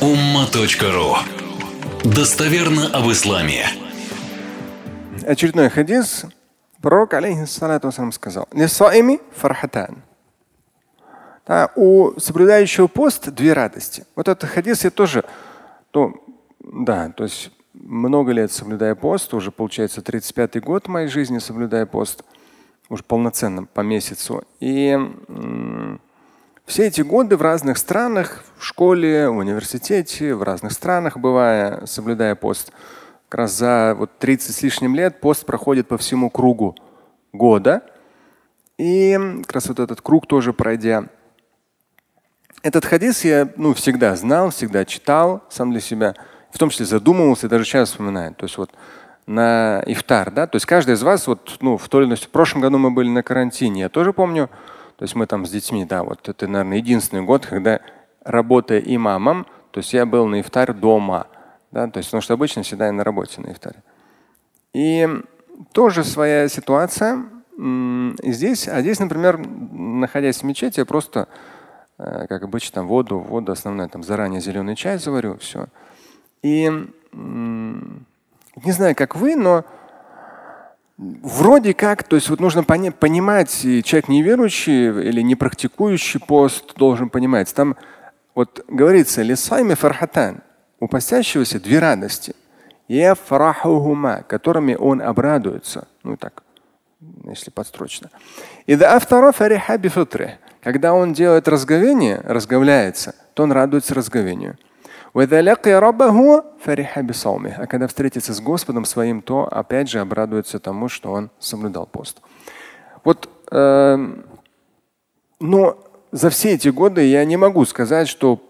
umma.ru Достоверно об исламе. Очередной хадис. Пророк, алейхиссалату сказал, «Лисаими фархатан». Да, у соблюдающего пост две радости. Вот этот хадис я тоже, то, да, то есть много лет соблюдая пост, уже получается 35-й год моей жизни соблюдая пост, уже полноценно по месяцу. И все эти годы в разных странах, в школе, в университете, в разных странах бывая, соблюдая пост, как раз за вот 30 с лишним лет пост проходит по всему кругу года. И как раз вот этот круг тоже пройдя. Этот хадис я ну, всегда знал, всегда читал сам для себя, в том числе задумывался, даже сейчас вспоминаю. То есть вот на ифтар, да, то есть каждый из вас вот, ну, в той или иной, в прошлом году мы были на карантине, я тоже помню, то есть мы там с детьми, да, вот это, наверное, единственный год, когда работая имамом, то есть я был на ифтар дома, да, то есть, потому что обычно всегда я на работе на ифтаре. И тоже своя ситуация здесь, а здесь, например, находясь в мечети, я просто, э, как обычно, там воду, воду основная, там заранее зеленый чай заварю, все. И не знаю, как вы, но Вроде как, то есть вот нужно пони- понимать, и человек неверующий или не практикующий пост должен понимать. Там вот говорится, лисайми фархатан, у постящегося две радости. Яфрахухума, которыми он обрадуется. Ну так, если подстрочно. И да Когда он делает разговение, разговляется, то он радуется разговению. А когда встретится с Господом своим, то опять же обрадуется тому, что он соблюдал пост. Вот, э, но за все эти годы я не могу сказать, что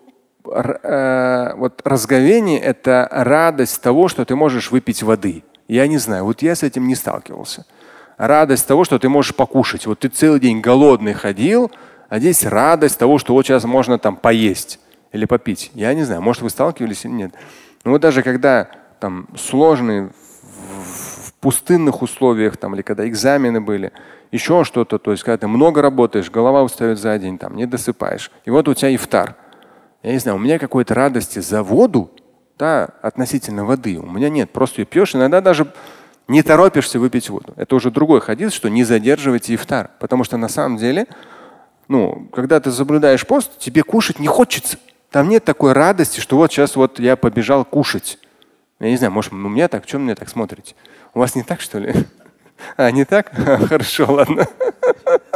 э, вот разговение – это радость того, что ты можешь выпить воды. Я не знаю, вот я с этим не сталкивался. Радость того, что ты можешь покушать. Вот ты целый день голодный ходил, а здесь радость того, что вот сейчас можно там поесть или попить. Я не знаю, может вы сталкивались или нет. Но вот даже когда там сложные в пустынных условиях, там, или когда экзамены были, еще что-то, то есть когда ты много работаешь, голова устает за день, там, не досыпаешь. И вот у тебя ифтар. Я не знаю, у меня какой-то радости за воду, да, относительно воды. У меня нет. Просто ее пьешь, иногда даже не торопишься выпить воду. Это уже другой хадис, что не задерживайте ифтар. Потому что на самом деле, ну, когда ты соблюдаешь пост, тебе кушать не хочется. Там нет такой радости, что вот сейчас вот я побежал кушать. Я не знаю, может, у меня так, что мне так смотрите? У вас не так, что ли? А, не так? Хорошо, ладно.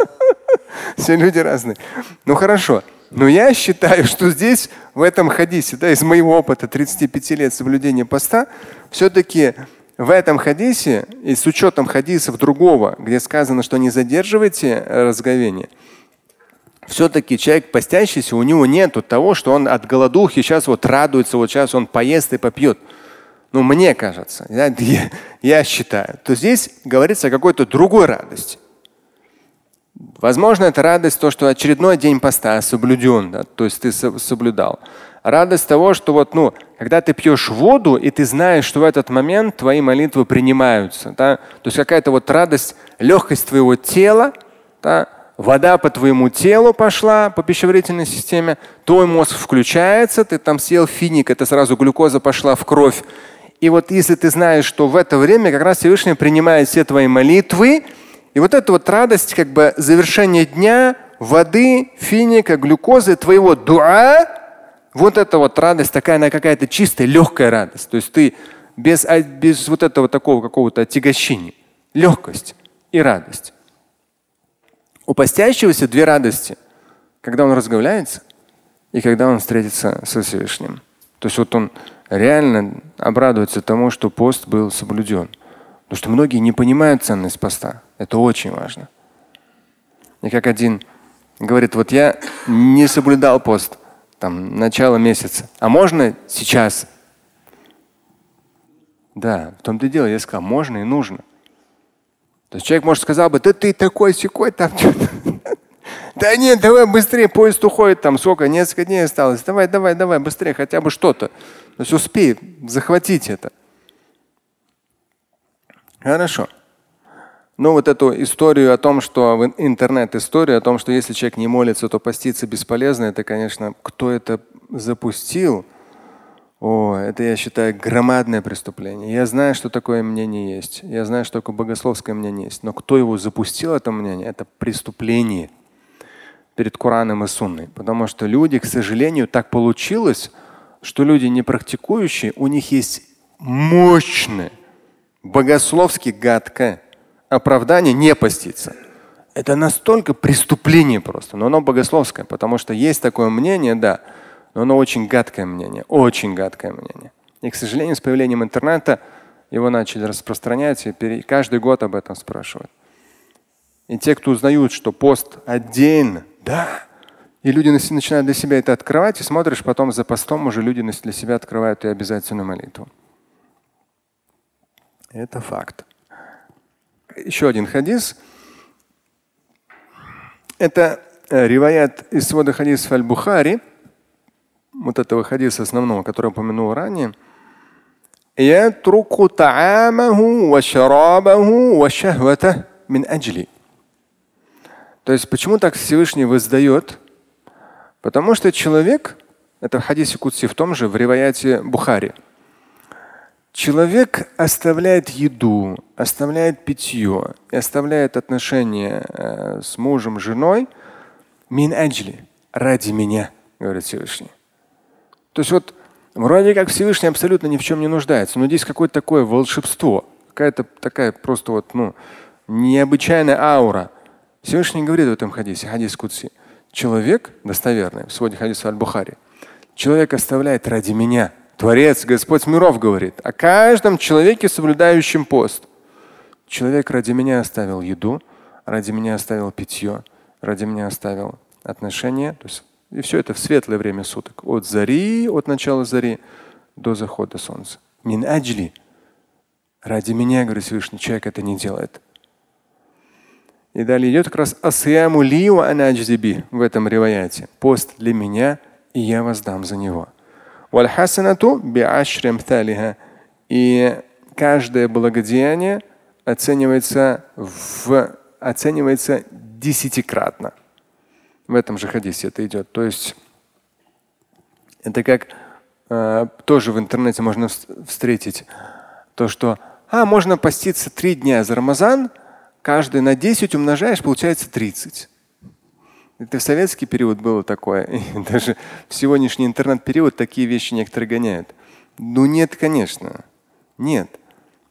Все люди разные. Ну хорошо. Но я считаю, что здесь, в этом хадисе, да, из моего опыта 35 лет соблюдения поста, все-таки в этом хадисе и с учетом хадисов другого, где сказано, что не задерживайте разговение, все-таки человек постящийся, у него нет того, что он от голодухи сейчас вот радуется, вот сейчас он поест и попьет. Ну, мне кажется, я, я считаю, то здесь говорится о какой-то другой радости. Возможно, это радость то, что очередной день поста соблюден, да, то есть ты соблюдал. Радость того, что вот, ну, когда ты пьешь воду, и ты знаешь, что в этот момент твои молитвы принимаются. Да? То есть какая-то вот радость, легкость твоего тела, да? Вода по твоему телу пошла, по пищеварительной системе, твой мозг включается, ты там съел финик, это сразу глюкоза пошла в кровь. И вот если ты знаешь, что в это время как раз Всевышний принимает все твои молитвы, и вот эта вот радость, как бы завершение дня, воды, финика, глюкозы, твоего дуа, вот эта вот радость такая, она какая-то чистая, легкая радость. То есть ты без, а, без вот этого такого какого-то отягощения. Легкость и радость. У постящегося две радости. Когда он разговляется и когда он встретится со Всевышним. То есть вот он реально обрадуется тому, что пост был соблюден. Потому что многие не понимают ценность поста. Это очень важно. И как один говорит, вот я не соблюдал пост, там, начало месяца. А можно сейчас? Да, в том-то и дело, я сказал, можно и нужно. То есть человек, может, сказал бы, да ты такой секой там. Да нет, давай быстрее, поезд уходит там, сколько, несколько дней осталось. Давай, давай, давай, быстрее, хотя бы что-то. То есть успей захватить это. Хорошо. Ну вот эту историю о том, что интернет-историю о том, что если человек не молится, то поститься бесполезно, это, конечно, кто это запустил, О, это я считаю громадное преступление. Я знаю, что такое мнение есть. Я знаю, что такое богословское мнение есть. Но кто его запустил, это мнение, это преступление перед Кораном и Сунной. Потому что люди, к сожалению, так получилось, что люди не практикующие, у них есть мощное, богословски гадкое оправдание не поститься. Это настолько преступление просто, но оно богословское, потому что есть такое мнение, да, но оно очень гадкое мнение, очень гадкое мнение. И, к сожалению, с появлением интернета его начали распространять, и каждый год об этом спрашивают. И те, кто узнают, что пост отдельно, да, и люди начинают для себя это открывать, и смотришь, потом за постом уже люди для себя открывают и обязательную молитву. Это факт. Еще один хадис. Это э, риваят из свода хадисов Аль-Бухари, вот этого хадиса основного, который я упомянул ранее. يترك طعامه وشرابه وشهوته من أجلي. То есть почему так Всевышний воздает? Потому что человек, это в хадисе Кутси, в том же, в риваяте Бухари, человек оставляет еду, оставляет питье и оставляет отношения э, с мужем, женой мин аджли, ради меня, говорит Всевышний. То есть вот вроде как Всевышний абсолютно ни в чем не нуждается, но здесь какое-то такое волшебство, какая-то такая просто вот, ну, необычайная аура. Всевышний говорит в этом хадисе, хадис Кутси, человек, достоверный, в своде хадиса Аль-Бухари, человек оставляет ради меня, Творец, Господь миров говорит о каждом человеке, соблюдающем пост. Человек ради меня оставил еду, ради меня оставил питье, ради меня оставил отношения, то есть и все это в светлое время суток. От зари, от начала зари до захода солнца. Мин аджли. Ради меня, говорит Всевышний, человек это не делает. И далее идет как раз асьяму ли анаджзиби в этом риваяте. Пост для меня, и я воздам за него. И каждое благодеяние оценивается, в, оценивается десятикратно. В этом же хадисе это идет. То есть это как э, тоже в интернете можно встретить то, что а, можно поститься три дня за Рамазан, каждый на 10 умножаешь, получается 30. Это в советский период было такое. И даже в сегодняшний интернет-период такие вещи некоторые гоняют. Ну нет, конечно. Нет.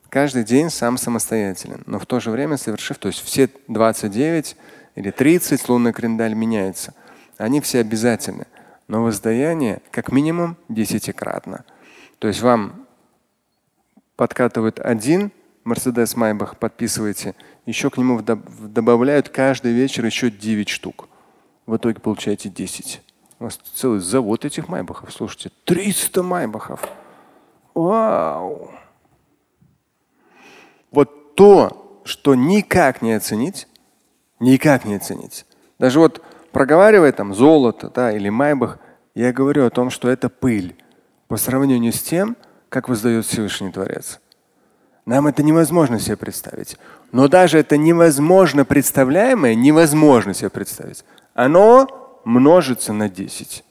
Каждый день сам самостоятелен. Но в то же время совершив, то есть все 29 или 30 лунный календарь меняется. Они все обязательны. Но воздаяние как минимум десятикратно. То есть вам подкатывают один Мерседес Майбах, подписываете, еще к нему добавляют каждый вечер еще 9 штук. В итоге получаете 10. У вас целый завод этих Майбахов. Слушайте, 300 Майбахов. Вау! Вот то, что никак не оценить, Никак не оценить. Даже вот проговаривая там золото да, или майбах, я говорю о том, что это пыль по сравнению с тем, как воздает Всевышний Творец. Нам это невозможно себе представить. Но даже это невозможно представляемое, невозможно себе представить. Оно множится на 10.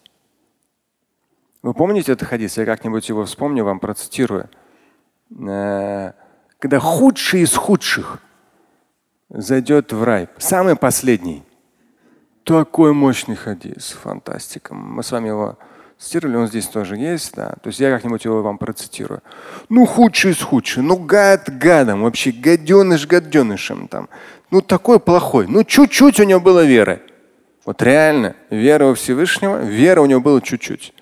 Вы помните этот хадис? Я как-нибудь его вспомню, вам процитирую. Э, когда худший из худших зайдет в рай. Самый последний. Такой мощный хадис, фантастика. Мы с вами его цитировали, он здесь тоже есть, да. То есть я как-нибудь его вам процитирую. Ну, худший из худших, ну, гад гадом, вообще гаденыш гаденышем там. Ну, такой плохой. Ну, чуть-чуть у него было веры. Вот реально, вера во Всевышнего, вера у него была чуть-чуть.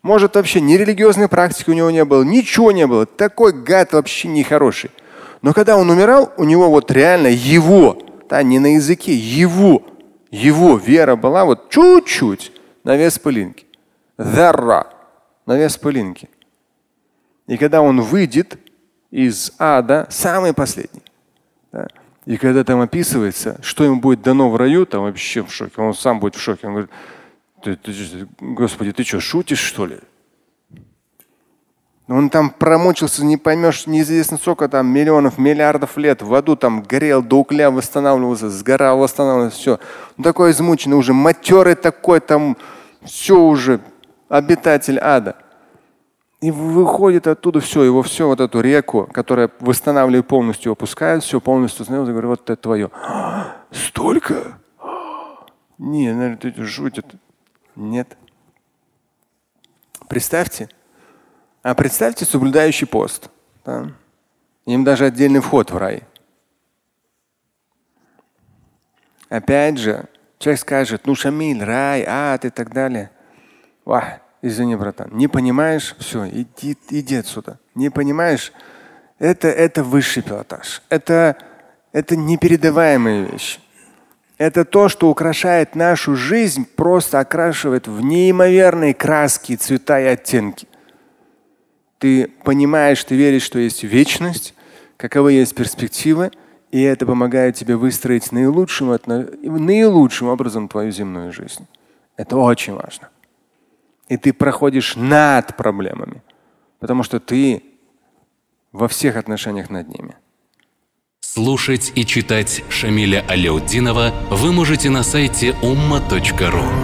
Может, вообще ни религиозной практики у него не было, ничего не было. Такой гад вообще нехороший. Но когда он умирал, у него вот реально его, да, не на языке, его, его вера была вот чуть-чуть на вес пылинки. Дарра на вес пылинки. И когда он выйдет из ада, самый последний, да, и когда там описывается, что ему будет дано в раю, там вообще в шоке. Он сам будет в шоке. Он говорит, ты, ты, Господи, ты что, шутишь, что ли? Он там промучился, не поймешь, неизвестно сколько там, миллионов, миллиардов лет. В аду там горел, до угля восстанавливался, сгорал, восстанавливался, все. Он такой измученный уже, матерый такой, там все уже, обитатель ада. И выходит оттуда все, его все, вот эту реку, которая восстанавливает полностью, опускает, все полностью остановилось, говорю, вот это твое. Столько? Не, наверное, это. Нет. Представьте. А представьте соблюдающий пост. Да? Им даже отдельный вход в рай. Опять же, человек скажет, ну Шамиль, рай, ад и так далее. Вах, извини, братан, не понимаешь, все, иди, иди отсюда. Не понимаешь, это, это высший пилотаж. Это, это непередаваемая вещь. Это то, что украшает нашу жизнь, просто окрашивает в неимоверные краски, цвета и оттенки. Ты понимаешь, ты веришь, что есть вечность, каковы есть перспективы – и это помогает тебе выстроить наилучшим, наилучшим образом твою земную жизнь. Это очень важно. И ты проходишь над проблемами, потому что ты во всех отношениях над ними. Слушать и читать Шамиля Аляутдинова вы можете на сайте umma.ru.